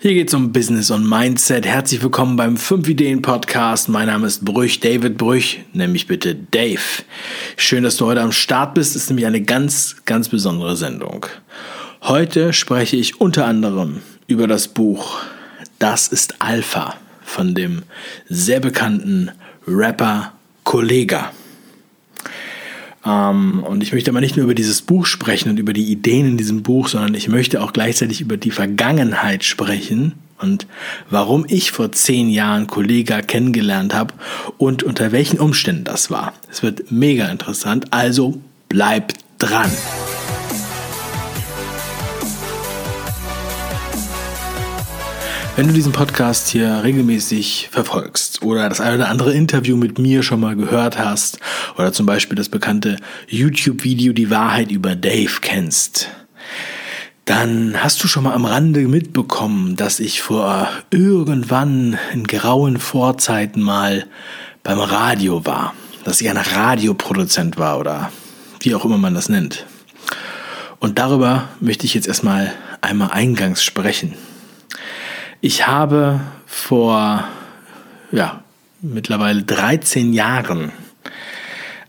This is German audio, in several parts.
Hier geht es um Business und Mindset. Herzlich willkommen beim 5 Ideen Podcast. Mein Name ist Brüch, David Brüch, nenn mich bitte Dave. Schön, dass du heute am Start bist. Es ist nämlich eine ganz, ganz besondere Sendung. Heute spreche ich unter anderem über das Buch Das ist Alpha von dem sehr bekannten Rapper Kollega. Ähm, und ich möchte aber nicht nur über dieses Buch sprechen und über die Ideen in diesem Buch, sondern ich möchte auch gleichzeitig über die Vergangenheit sprechen und warum ich vor zehn Jahren Kollega kennengelernt habe und unter welchen Umständen das war. Es wird mega interessant, also bleib dran. Wenn du diesen Podcast hier regelmäßig verfolgst oder das eine oder andere Interview mit mir schon mal gehört hast oder zum Beispiel das bekannte YouTube-Video Die Wahrheit über Dave kennst, dann hast du schon mal am Rande mitbekommen, dass ich vor irgendwann in grauen Vorzeiten mal beim Radio war, dass ich ein Radioproduzent war oder wie auch immer man das nennt. Und darüber möchte ich jetzt erstmal einmal eingangs sprechen. Ich habe vor ja, mittlerweile 13 Jahren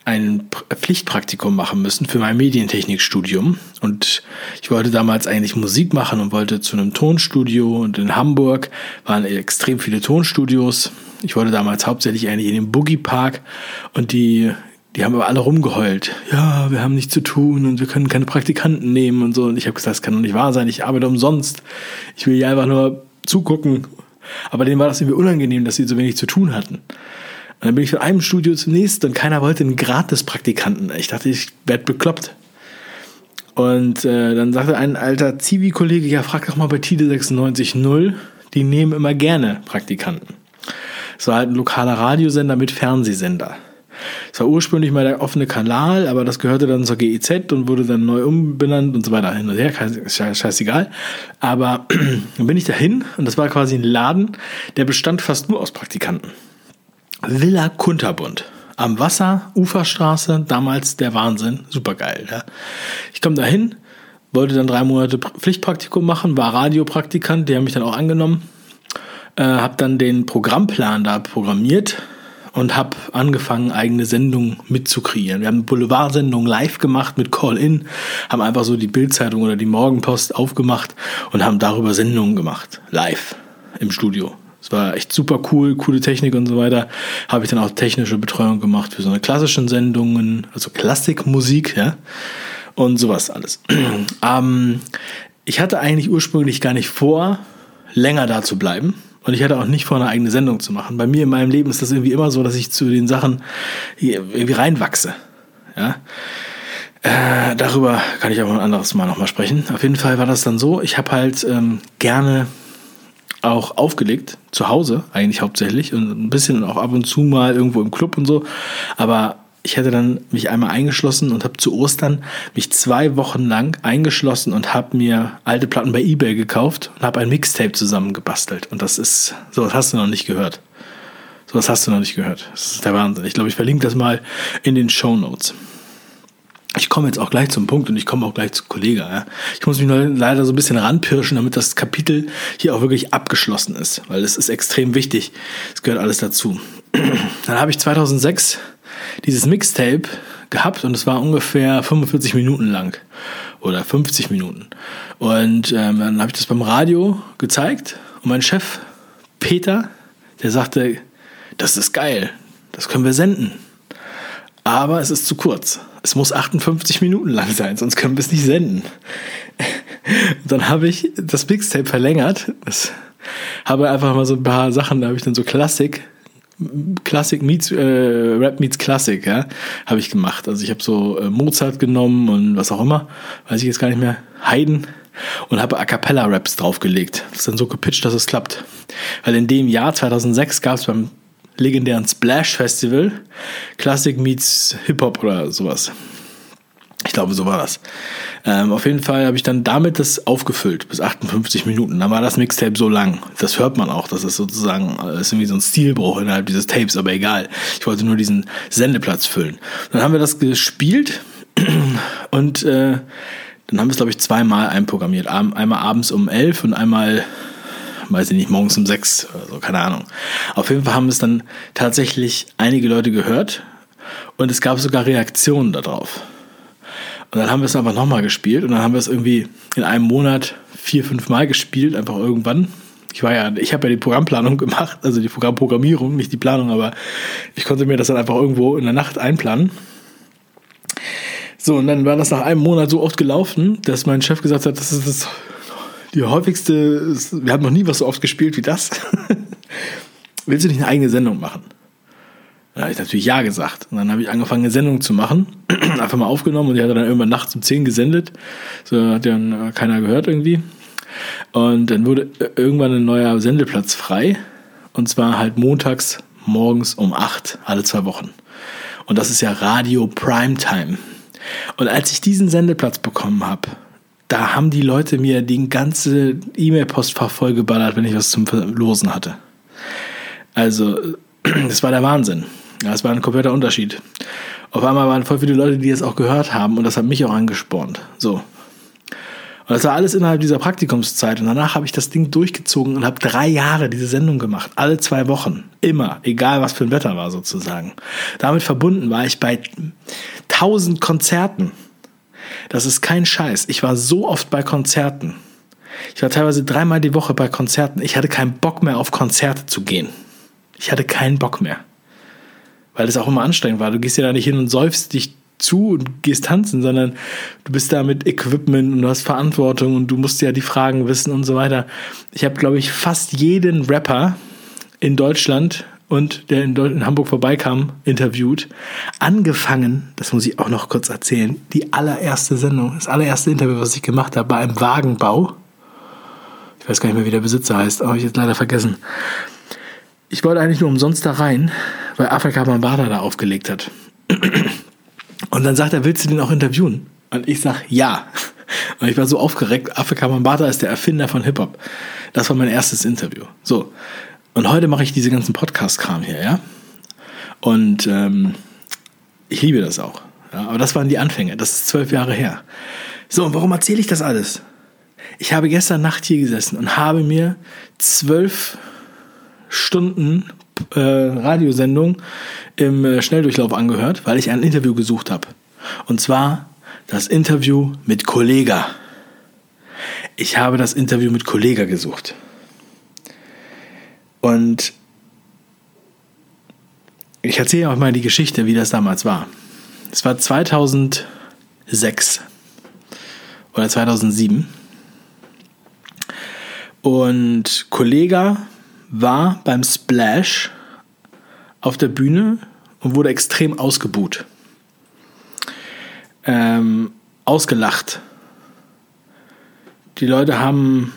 ein Pflichtpraktikum machen müssen für mein Medientechnikstudium. Und ich wollte damals eigentlich Musik machen und wollte zu einem Tonstudio. Und in Hamburg waren extrem viele Tonstudios. Ich wollte damals hauptsächlich eigentlich in den Boogie Park. Und die, die haben aber alle rumgeheult. Ja, wir haben nichts zu tun und wir können keine Praktikanten nehmen und so. Und ich habe gesagt, das kann doch nicht wahr sein. Ich arbeite umsonst. Ich will hier einfach nur zugucken. Aber denen war das irgendwie unangenehm, dass sie so wenig zu tun hatten. Und dann bin ich von einem Studio zum nächsten und keiner wollte einen Gratis-Praktikanten. Ich dachte, ich werde bekloppt. Und äh, dann sagte ein alter Zivi-Kollege, ja, frag doch mal bei Tide 96.0, die nehmen immer gerne Praktikanten. Es war halt ein lokaler Radiosender mit Fernsehsender. Es war ursprünglich mal der offene Kanal, aber das gehörte dann zur GEZ und wurde dann neu umbenannt und so weiter. Hin und her, scheißegal. Aber dann bin ich dahin und das war quasi ein Laden, der bestand fast nur aus Praktikanten. Villa Kunterbund. Am Wasser, Uferstraße, damals der Wahnsinn, supergeil. Ja. Ich komme dahin, wollte dann drei Monate Pflichtpraktikum machen, war Radiopraktikant, die haben mich dann auch angenommen, äh, habe dann den Programmplan da programmiert, und habe angefangen, eigene Sendungen mitzukreieren. Wir haben eine Boulevardsendung live gemacht mit Call-In, haben einfach so die Bildzeitung oder die Morgenpost aufgemacht und haben darüber Sendungen gemacht, live im Studio. Es war echt super cool, coole Technik und so weiter. Habe ich dann auch technische Betreuung gemacht für so eine klassischen Sendungen, also Klassikmusik, ja, und sowas alles. ähm, ich hatte eigentlich ursprünglich gar nicht vor, länger da zu bleiben und ich hatte auch nicht vor, eine eigene Sendung zu machen. Bei mir in meinem Leben ist das irgendwie immer so, dass ich zu den Sachen irgendwie reinwachse. Ja. Äh, darüber kann ich aber ein anderes Mal nochmal sprechen. Auf jeden Fall war das dann so, ich habe halt ähm, gerne auch aufgelegt, zu Hause eigentlich hauptsächlich und ein bisschen auch ab und zu mal irgendwo im Club und so. Aber ich hatte dann mich einmal eingeschlossen und habe zu Ostern mich zwei Wochen lang eingeschlossen und habe mir alte Platten bei eBay gekauft und habe ein Mixtape zusammengebastelt. Und das ist, sowas hast du noch nicht gehört. Sowas hast du noch nicht gehört. Das ist der Wahnsinn. Ich glaube, ich verlinke das mal in den Show Notes. Ich komme jetzt auch gleich zum Punkt und ich komme auch gleich zu Kollege. Ja. Ich muss mich leider so ein bisschen ranpirschen, damit das Kapitel hier auch wirklich abgeschlossen ist, weil es ist extrem wichtig. Es gehört alles dazu. Dann habe ich 2006 dieses Mixtape gehabt und es war ungefähr 45 Minuten lang oder 50 Minuten. Und ähm, dann habe ich das beim Radio gezeigt und mein Chef Peter, der sagte, das ist geil, das können wir senden. Aber es ist zu kurz. Es muss 58 Minuten lang sein, sonst können wir es nicht senden. dann habe ich das Mixtape verlängert. Das habe einfach mal so ein paar Sachen, da habe ich dann so Klassik Klassik meets, äh, Rap meets Klassik, ja, habe ich gemacht. Also ich habe so äh, Mozart genommen und was auch immer, weiß ich jetzt gar nicht mehr, Haydn und habe A Cappella Raps draufgelegt. Das ist dann so gepitcht, dass es klappt. Weil in dem Jahr 2006 gab es beim legendären Splash Festival Classic meets Hip Hop oder sowas. Ich glaube, so war das. Ähm, auf jeden Fall habe ich dann damit das aufgefüllt bis 58 Minuten. Dann war das Mixtape so lang. Das hört man auch. Das ist sozusagen das äh, ist irgendwie so ein Stilbruch innerhalb dieses Tapes, aber egal. Ich wollte nur diesen Sendeplatz füllen. Dann haben wir das gespielt und äh, dann haben wir es, glaube ich, zweimal einprogrammiert. Einmal abends um 11 und einmal weiß ich nicht, morgens um sechs oder so, keine Ahnung. Auf jeden Fall haben es dann tatsächlich einige Leute gehört und es gab sogar Reaktionen darauf. Und dann haben wir es einfach nochmal gespielt und dann haben wir es irgendwie in einem Monat vier, fünf Mal gespielt, einfach irgendwann. Ich war ja, ich habe ja die Programmplanung gemacht, also die Programmprogrammierung, nicht die Planung, aber ich konnte mir das dann einfach irgendwo in der Nacht einplanen. So, und dann war das nach einem Monat so oft gelaufen, dass mein Chef gesagt hat, das ist das die häufigste, wir haben noch nie was so oft gespielt wie das. Willst du nicht eine eigene Sendung machen? Da habe ich natürlich ja gesagt. Und dann habe ich angefangen, eine Sendung zu machen. Einfach mal aufgenommen und die hat dann irgendwann nachts um 10 gesendet. So hat dann keiner gehört irgendwie. Und dann wurde irgendwann ein neuer Sendeplatz frei. Und zwar halt montags morgens um 8, alle zwei Wochen. Und das ist ja Radio Primetime. Und als ich diesen Sendeplatz bekommen habe, da haben die Leute mir die ganze E-Mail-Postfach vollgeballert, wenn ich was zum Losen hatte. Also, das war der Wahnsinn. Das war ein kompletter Unterschied. Auf einmal waren voll viele Leute, die es auch gehört haben und das hat mich auch angespornt. So. Und das war alles innerhalb dieser Praktikumszeit. Und danach habe ich das Ding durchgezogen und habe drei Jahre diese Sendung gemacht. Alle zwei Wochen. Immer. Egal, was für ein Wetter war sozusagen. Damit verbunden war ich bei tausend Konzerten. Das ist kein Scheiß. Ich war so oft bei Konzerten. Ich war teilweise dreimal die Woche bei Konzerten. Ich hatte keinen Bock mehr auf Konzerte zu gehen. Ich hatte keinen Bock mehr. Weil das auch immer anstrengend war. Du gehst ja da nicht hin und säufst dich zu und gehst tanzen, sondern du bist da mit Equipment und du hast Verantwortung und du musst ja die Fragen wissen und so weiter. Ich habe, glaube ich, fast jeden Rapper in Deutschland und der in, in Hamburg vorbeikam, interviewt. Angefangen, das muss ich auch noch kurz erzählen, die allererste Sendung, das allererste Interview, was ich gemacht habe, bei einem Wagenbau. Ich weiß gar nicht mehr, wie der Besitzer heißt, aber ich jetzt leider vergessen. Ich wollte eigentlich nur umsonst da rein, weil Afrika Mambada da aufgelegt hat. Und dann sagt er, willst du den auch interviewen? Und ich sag, ja. Und ich war so aufgeregt. Afrika Mambata ist der Erfinder von Hip-Hop. Das war mein erstes Interview. So. Und heute mache ich diese ganzen Podcast-Kram hier, ja. Und ähm, ich liebe das auch. Ja? Aber das waren die Anfänge. Das ist zwölf Jahre her. So, und warum erzähle ich das alles? Ich habe gestern Nacht hier gesessen und habe mir zwölf Stunden äh, Radiosendung im äh, Schnelldurchlauf angehört, weil ich ein Interview gesucht habe. Und zwar das Interview mit Kollega. Ich habe das Interview mit Kollega gesucht. Und ich erzähle auch mal die Geschichte, wie das damals war. Es war 2006 oder 2007. Und Kollega war beim Splash auf der Bühne und wurde extrem ausgebuht. Ähm, ausgelacht. Die Leute haben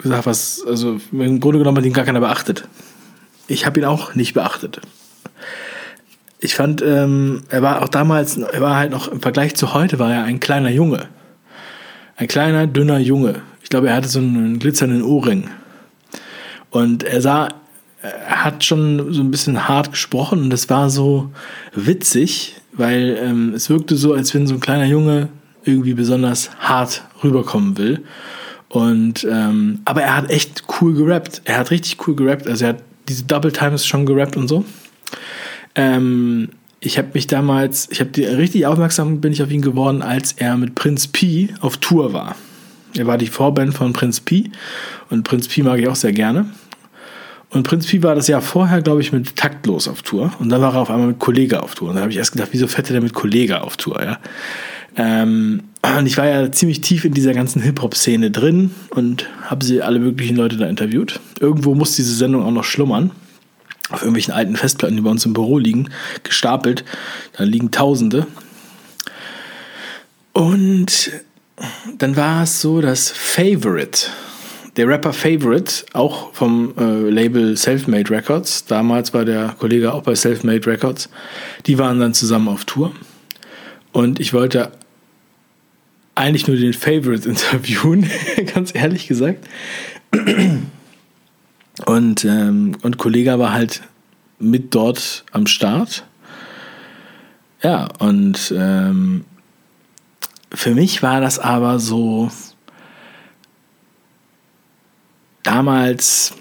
gesagt, was, also im Grunde genommen hat ihn gar keiner beachtet. Ich habe ihn auch nicht beachtet. Ich fand, ähm, er war auch damals, er war halt noch im Vergleich zu heute, war er ein kleiner Junge. Ein kleiner, dünner Junge. Ich glaube, er hatte so einen glitzernden Ohrring. Und er sah, er hat schon so ein bisschen hart gesprochen und das war so witzig, weil ähm, es wirkte so, als wenn so ein kleiner Junge irgendwie besonders hart rüberkommen will. Und ähm, aber er hat echt cool gerappt. Er hat richtig cool gerappt. Also er hat diese Double Times schon gerappt und so. Ähm, ich habe mich damals, ich habe richtig aufmerksam bin ich auf ihn geworden, als er mit Prinz P auf Tour war. Er war die Vorband von Prinz P und Prinz P mag ich auch sehr gerne. Und Prinz Pi war das Jahr vorher, glaube ich, mit Taktlos auf Tour. Und dann war er auf einmal mit Kollege auf Tour. Und da habe ich erst gedacht, wieso fette der mit Kollege auf Tour, ja? Ähm, und ich war ja ziemlich tief in dieser ganzen Hip-Hop-Szene drin und habe sie alle möglichen Leute da interviewt. Irgendwo muss diese Sendung auch noch schlummern. Auf irgendwelchen alten Festplatten, die bei uns im Büro liegen, gestapelt. Da liegen Tausende. Und dann war es so, dass Favorite, der Rapper Favorite, auch vom äh, Label Selfmade Records, damals war der Kollege auch bei Selfmade Records, die waren dann zusammen auf Tour. Und ich wollte eigentlich nur den Favorite interviewen, ganz ehrlich gesagt. Und, ähm, und Kollege war halt mit dort am Start. Ja, und ähm, für mich war das aber so, damals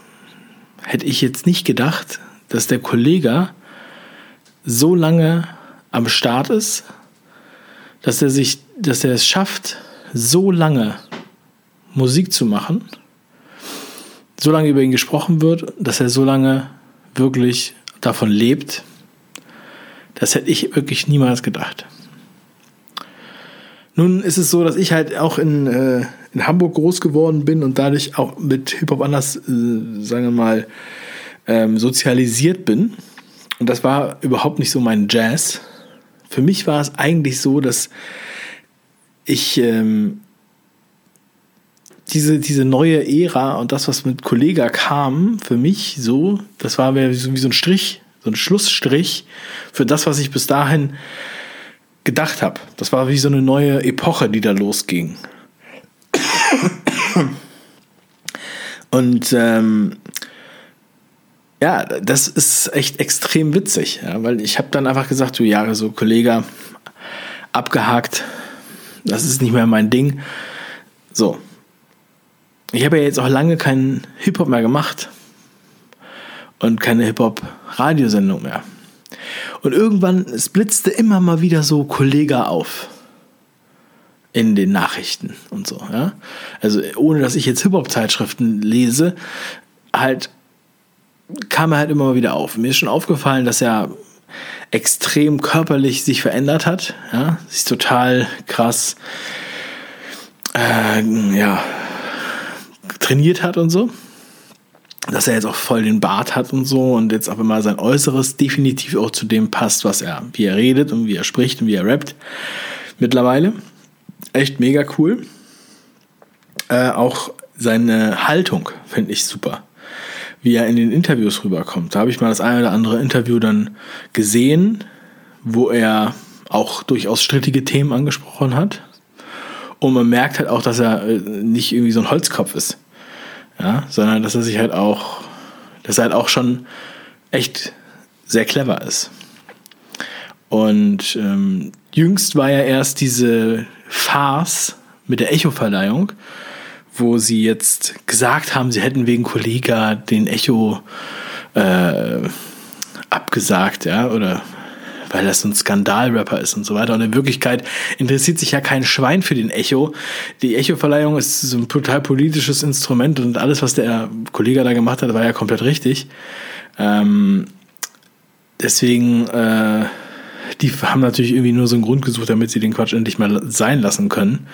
hätte ich jetzt nicht gedacht, dass der Kollege so lange am Start ist, dass er sich, dass er es schafft, so lange Musik zu machen, so lange über ihn gesprochen wird, dass er so lange wirklich davon lebt. Das hätte ich wirklich niemals gedacht. Nun ist es so, dass ich halt auch in, äh, in Hamburg groß geworden bin und dadurch auch mit Hip-Hop anders, äh, sagen wir mal, ähm, sozialisiert bin. Und das war überhaupt nicht so mein Jazz. Für mich war es eigentlich so, dass ich ähm, diese, diese neue Ära und das, was mit Kollega kam, für mich so, das war wie so, wie so ein Strich, so ein Schlussstrich für das, was ich bis dahin gedacht habe. Das war wie so eine neue Epoche, die da losging. Und ähm, ja, das ist echt extrem witzig, ja, weil ich habe dann einfach gesagt, du Jahre so Kollege, abgehakt, das ist nicht mehr mein Ding. So. Ich habe ja jetzt auch lange keinen Hip-Hop mehr gemacht und keine Hip-Hop-Radiosendung mehr. Und irgendwann, blitzte immer mal wieder so Kollege auf in den Nachrichten und so. Ja? Also ohne dass ich jetzt Hip-Hop-Zeitschriften lese, halt kam er halt immer mal wieder auf. Mir ist schon aufgefallen, dass er extrem körperlich sich verändert hat. Ja? Sich total krass äh, ja, trainiert hat und so dass er jetzt auch voll den Bart hat und so und jetzt aber mal sein Äußeres definitiv auch zu dem passt, was er, wie er redet und wie er spricht und wie er rappt. Mittlerweile. Echt mega cool. Äh, auch seine Haltung finde ich super. Wie er in den Interviews rüberkommt. Da habe ich mal das eine oder andere Interview dann gesehen, wo er auch durchaus strittige Themen angesprochen hat. Und man merkt halt auch, dass er äh, nicht irgendwie so ein Holzkopf ist ja, sondern dass er sich halt auch, dass er halt auch schon echt sehr clever ist. Und ähm, jüngst war ja erst diese Farce mit der Echo-Verleihung, wo sie jetzt gesagt haben, sie hätten wegen Kollega den Echo äh, abgesagt, ja, oder weil das ein Skandalrapper ist und so weiter. Und in Wirklichkeit interessiert sich ja kein Schwein für den Echo. Die Echo-Verleihung ist so ein total politisches Instrument und alles, was der Kollege da gemacht hat, war ja komplett richtig. Ähm, deswegen, äh, die haben natürlich irgendwie nur so einen Grund gesucht, damit sie den Quatsch endlich mal sein lassen können.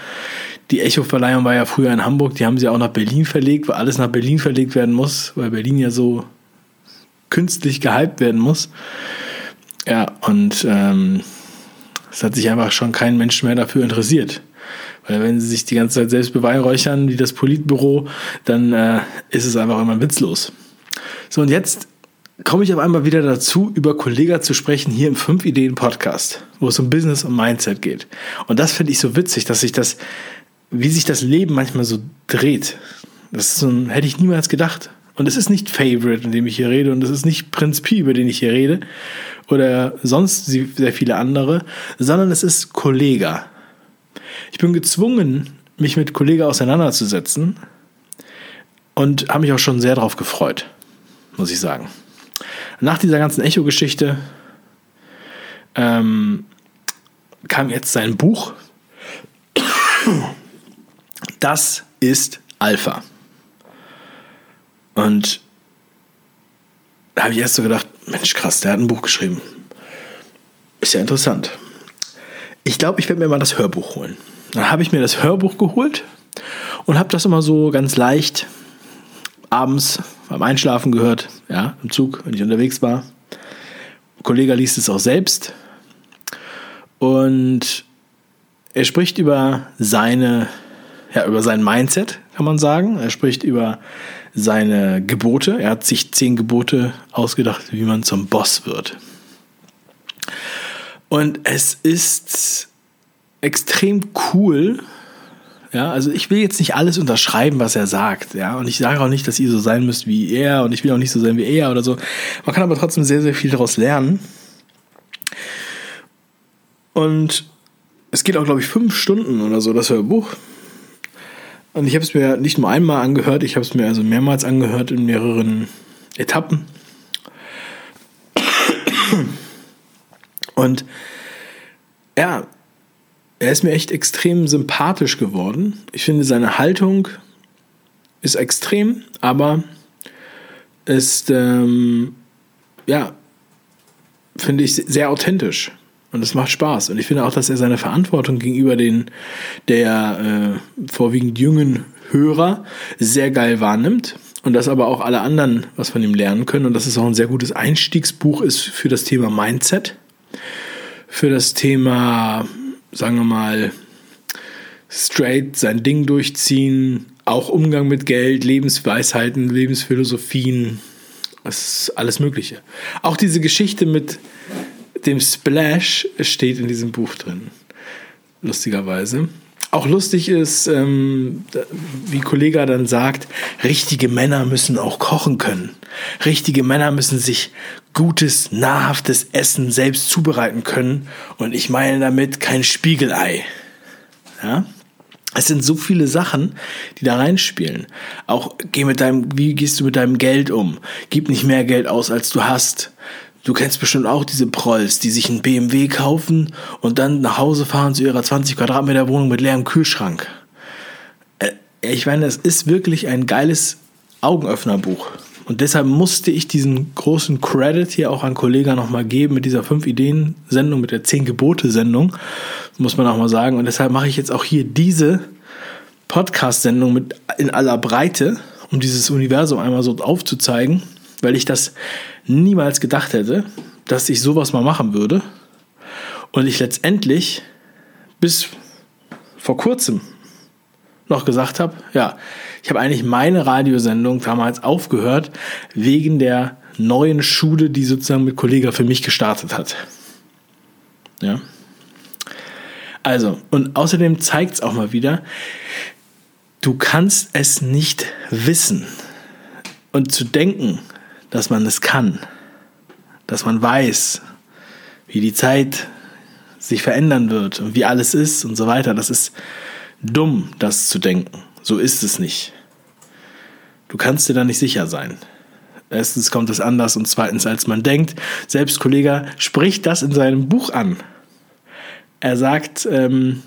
Die Echo-Verleihung war ja früher in Hamburg, die haben sie auch nach Berlin verlegt, weil alles nach Berlin verlegt werden muss, weil Berlin ja so künstlich gehypt werden muss. Ja, und ähm, es hat sich einfach schon kein Mensch mehr dafür interessiert. Weil wenn sie sich die ganze Zeit selbst beweihräuchern, wie das Politbüro, dann äh, ist es einfach immer witzlos. So, und jetzt komme ich auf einmal wieder dazu, über Kollega zu sprechen hier im 5 Ideen Podcast, wo es um Business und Mindset geht. Und das finde ich so witzig, dass sich das, wie sich das Leben manchmal so dreht. Das ist so ein, hätte ich niemals gedacht. Und es ist nicht Favorite, in dem ich hier rede, und es ist nicht Prinz Pi, über den ich hier rede, oder sonst sehr viele andere, sondern es ist Kollega. Ich bin gezwungen, mich mit Kollega auseinanderzusetzen und habe mich auch schon sehr darauf gefreut, muss ich sagen. Nach dieser ganzen Echo-Geschichte ähm, kam jetzt sein Buch. Das ist Alpha. Und da habe ich erst so gedacht, Mensch, krass, der hat ein Buch geschrieben. Ist ja interessant. Ich glaube, ich werde mir mal das Hörbuch holen. Dann habe ich mir das Hörbuch geholt und habe das immer so ganz leicht abends beim Einschlafen gehört, ja, im Zug, wenn ich unterwegs war. Ein Kollege liest es auch selbst und er spricht über seine, ja, über sein Mindset, kann man sagen. Er spricht über seine Gebote. Er hat sich zehn Gebote ausgedacht, wie man zum Boss wird. Und es ist extrem cool. Ja, also ich will jetzt nicht alles unterschreiben, was er sagt, ja, und ich sage auch nicht, dass ihr so sein müsst wie er und ich will auch nicht so sein wie er oder so. Man kann aber trotzdem sehr, sehr viel daraus lernen. Und es geht auch, glaube ich, fünf Stunden oder so, das Hörbuch. Und ich habe es mir nicht nur einmal angehört, ich habe es mir also mehrmals angehört in mehreren Etappen. Und ja, er ist mir echt extrem sympathisch geworden. Ich finde, seine Haltung ist extrem, aber ist, ähm, ja, finde ich sehr authentisch. Und es macht Spaß. Und ich finde auch, dass er seine Verantwortung gegenüber den der äh, vorwiegend jungen Hörer sehr geil wahrnimmt. Und dass aber auch alle anderen was von ihm lernen können. Und dass es auch ein sehr gutes Einstiegsbuch ist für das Thema Mindset. Für das Thema, sagen wir mal, straight sein Ding durchziehen, auch Umgang mit Geld, Lebensweisheiten, Lebensphilosophien, das ist alles Mögliche. Auch diese Geschichte mit dem Splash steht in diesem Buch drin. Lustigerweise. Auch lustig ist, ähm, wie Kollege dann sagt, richtige Männer müssen auch kochen können. Richtige Männer müssen sich gutes, nahrhaftes Essen selbst zubereiten können. Und ich meine damit kein Spiegelei. Ja? Es sind so viele Sachen, die da reinspielen. Auch geh mit deinem, wie gehst du mit deinem Geld um? Gib nicht mehr Geld aus, als du hast. Du kennst bestimmt auch diese Prolls, die sich einen BMW kaufen und dann nach Hause fahren zu ihrer 20 Quadratmeter Wohnung mit leerem Kühlschrank. Äh, ich meine, es ist wirklich ein geiles Augenöffnerbuch. Und deshalb musste ich diesen großen Credit hier auch an Kollega nochmal geben mit dieser 5-Ideen-Sendung, mit der 10-Gebote-Sendung, muss man auch mal sagen. Und deshalb mache ich jetzt auch hier diese Podcast-Sendung in aller Breite, um dieses Universum einmal so aufzuzeigen, weil ich das niemals gedacht hätte, dass ich sowas mal machen würde. Und ich letztendlich bis vor kurzem noch gesagt habe, ja, ich habe eigentlich meine Radiosendung damals aufgehört wegen der neuen Schule, die sozusagen mit Kollega für mich gestartet hat. Ja. Also, und außerdem zeigt es auch mal wieder, du kannst es nicht wissen. Und zu denken, dass man es kann, dass man weiß, wie die Zeit sich verändern wird und wie alles ist und so weiter, das ist dumm, das zu denken. So ist es nicht. Du kannst dir da nicht sicher sein. Erstens kommt es anders und zweitens, als man denkt. Selbst Kollege spricht das in seinem Buch an. Er sagt, ähm,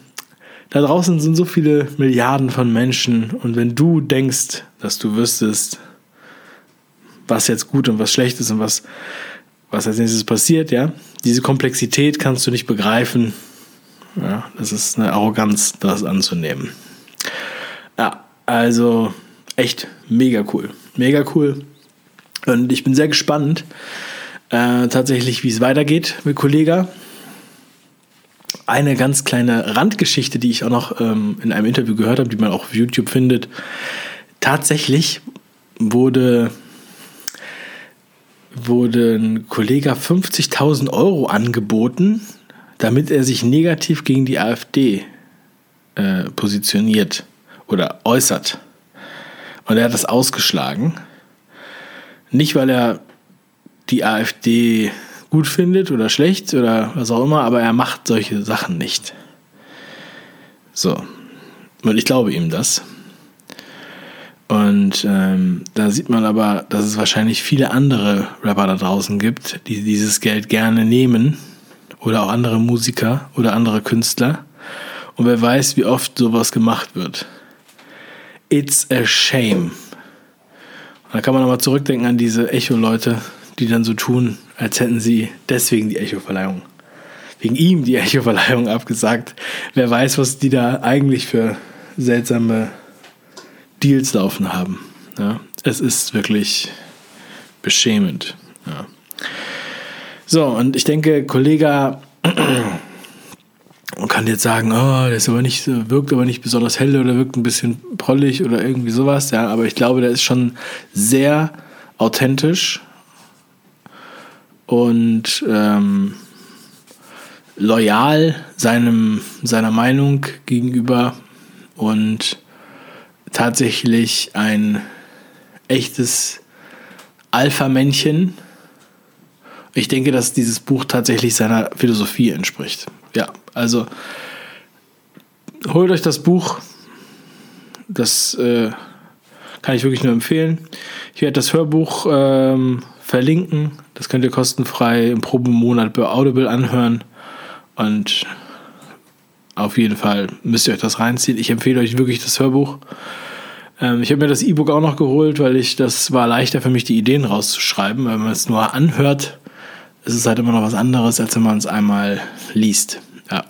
da draußen sind so viele Milliarden von Menschen und wenn du denkst, dass du wüsstest, was jetzt gut und was schlecht ist und was, was als nächstes passiert, ja, diese Komplexität kannst du nicht begreifen ja, das ist eine Arroganz, das anzunehmen. Ja, also echt mega cool. Mega cool. Und ich bin sehr gespannt, äh, tatsächlich, wie es weitergeht mit Kollega. Eine ganz kleine Randgeschichte, die ich auch noch ähm, in einem Interview gehört habe, die man auch auf YouTube findet. Tatsächlich wurde, wurde ein Kollege 50.000 Euro angeboten damit er sich negativ gegen die AfD äh, positioniert oder äußert. Und er hat das ausgeschlagen. Nicht, weil er die AfD gut findet oder schlecht oder was auch immer, aber er macht solche Sachen nicht. So. Und ich glaube ihm das. Und ähm, da sieht man aber, dass es wahrscheinlich viele andere Rapper da draußen gibt, die dieses Geld gerne nehmen oder auch andere Musiker oder andere Künstler. Und wer weiß, wie oft sowas gemacht wird. It's a shame. Und da kann man nochmal zurückdenken an diese Echo-Leute, die dann so tun, als hätten sie deswegen die Echo-Verleihung, wegen ihm die Echo-Verleihung abgesagt. Wer weiß, was die da eigentlich für seltsame Deals laufen haben. Ja, es ist wirklich beschämend. Ja. So, und ich denke, Kollege man kann jetzt sagen, oh, der ist aber nicht, wirkt aber nicht besonders hell oder wirkt ein bisschen prollig oder irgendwie sowas, ja, aber ich glaube, der ist schon sehr authentisch und ähm, loyal seinem, seiner Meinung gegenüber und tatsächlich ein echtes Alpha-Männchen ich denke, dass dieses Buch tatsächlich seiner Philosophie entspricht. Ja, also holt euch das Buch, Das äh, kann ich wirklich nur empfehlen. Ich werde das Hörbuch ähm, verlinken. Das könnt ihr kostenfrei im Probemonat bei Audible anhören. Und auf jeden Fall müsst ihr euch das reinziehen. Ich empfehle euch wirklich das Hörbuch. Ähm, ich habe mir das E-Book auch noch geholt, weil ich das war leichter für mich, die Ideen rauszuschreiben. Wenn man es nur anhört, ist es halt immer noch was anderes, als wenn man es einmal liest. Ja.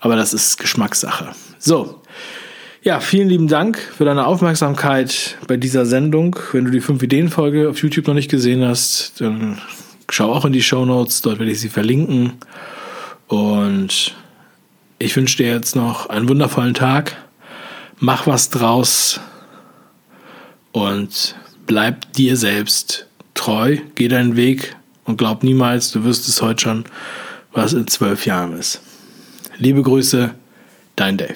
Aber das ist Geschmackssache. So. Ja, vielen lieben Dank für deine Aufmerksamkeit bei dieser Sendung. Wenn du die 5-Ideen-Folge auf YouTube noch nicht gesehen hast, dann schau auch in die Show Notes. Dort werde ich sie verlinken. Und ich wünsche dir jetzt noch einen wundervollen Tag. Mach was draus und bleib dir selbst treu. Geh deinen Weg und glaub niemals, du wirst es heute schon, was in zwölf Jahren ist. Liebe Grüße, dein Dave.